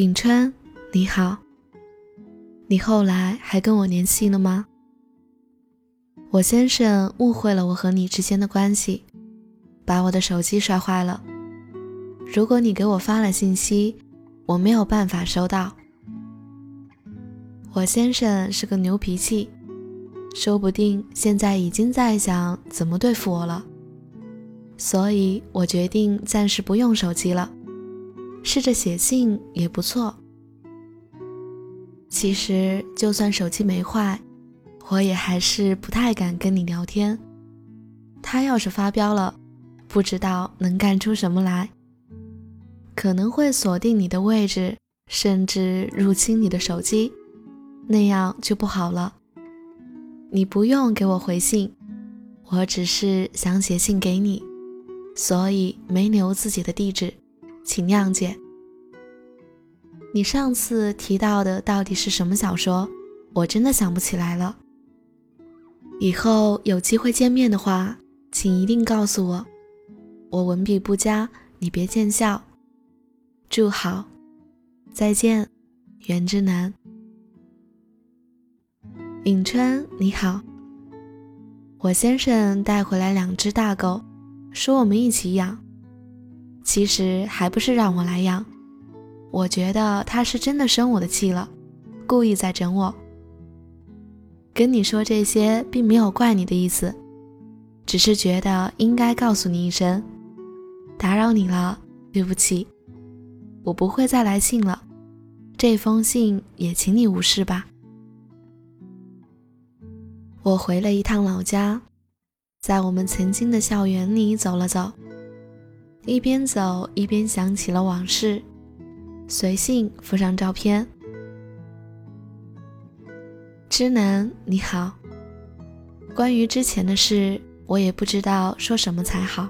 尹川，你好。你后来还跟我联系了吗？我先生误会了我和你之间的关系，把我的手机摔坏了。如果你给我发了信息，我没有办法收到。我先生是个牛脾气，说不定现在已经在想怎么对付我了，所以我决定暂时不用手机了。试着写信也不错。其实，就算手机没坏，我也还是不太敢跟你聊天。他要是发飙了，不知道能干出什么来，可能会锁定你的位置，甚至入侵你的手机，那样就不好了。你不用给我回信，我只是想写信给你，所以没留自己的地址。请谅解。你上次提到的到底是什么小说？我真的想不起来了。以后有机会见面的话，请一定告诉我。我文笔不佳，你别见笑。祝好，再见，袁之南。尹川，你好。我先生带回来两只大狗，说我们一起养。其实还不是让我来养，我觉得他是真的生我的气了，故意在整我。跟你说这些并没有怪你的意思，只是觉得应该告诉你一声，打扰你了，对不起，我不会再来信了，这封信也请你无视吧。我回了一趟老家，在我们曾经的校园里走了走。一边走一边想起了往事，随信附上照片。知南，你好。关于之前的事，我也不知道说什么才好。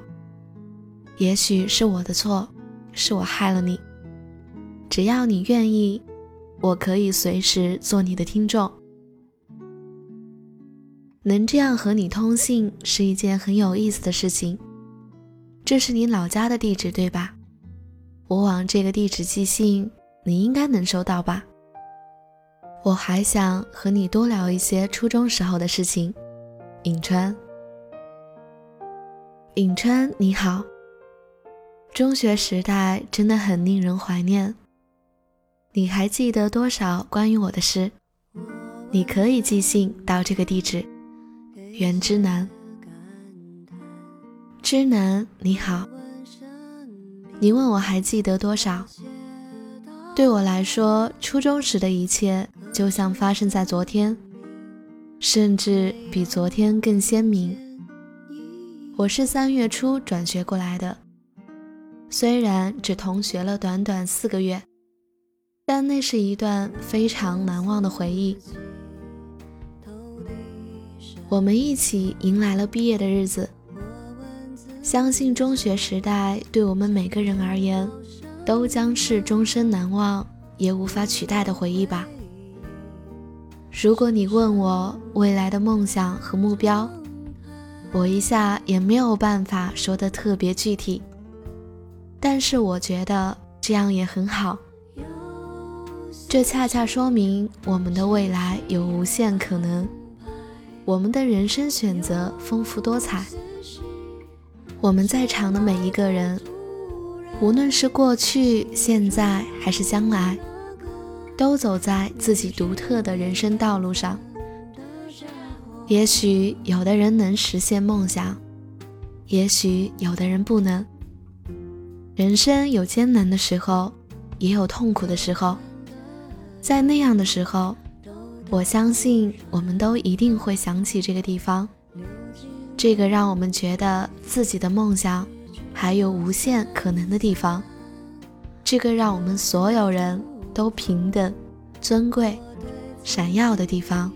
也许是我的错，是我害了你。只要你愿意，我可以随时做你的听众。能这样和你通信，是一件很有意思的事情。这是你老家的地址对吧？我往这个地址寄信，你应该能收到吧？我还想和你多聊一些初中时候的事情。颍川，颍川你好。中学时代真的很令人怀念。你还记得多少关于我的事？你可以寄信到这个地址。袁之南。知南，你好。你问我还记得多少？对我来说，初中时的一切就像发生在昨天，甚至比昨天更鲜明。我是三月初转学过来的，虽然只同学了短短四个月，但那是一段非常难忘的回忆。我们一起迎来了毕业的日子。相信中学时代对我们每个人而言，都将是终身难忘也无法取代的回忆吧。如果你问我未来的梦想和目标，我一下也没有办法说的特别具体。但是我觉得这样也很好，这恰恰说明我们的未来有无限可能，我们的人生选择丰富多彩。我们在场的每一个人，无论是过去、现在还是将来，都走在自己独特的人生道路上。也许有的人能实现梦想，也许有的人不能。人生有艰难的时候，也有痛苦的时候。在那样的时候，我相信我们都一定会想起这个地方，这个让我们觉得自己的梦想还有无限可能的地方，这个让我们所有人都平等、尊贵、闪耀的地方。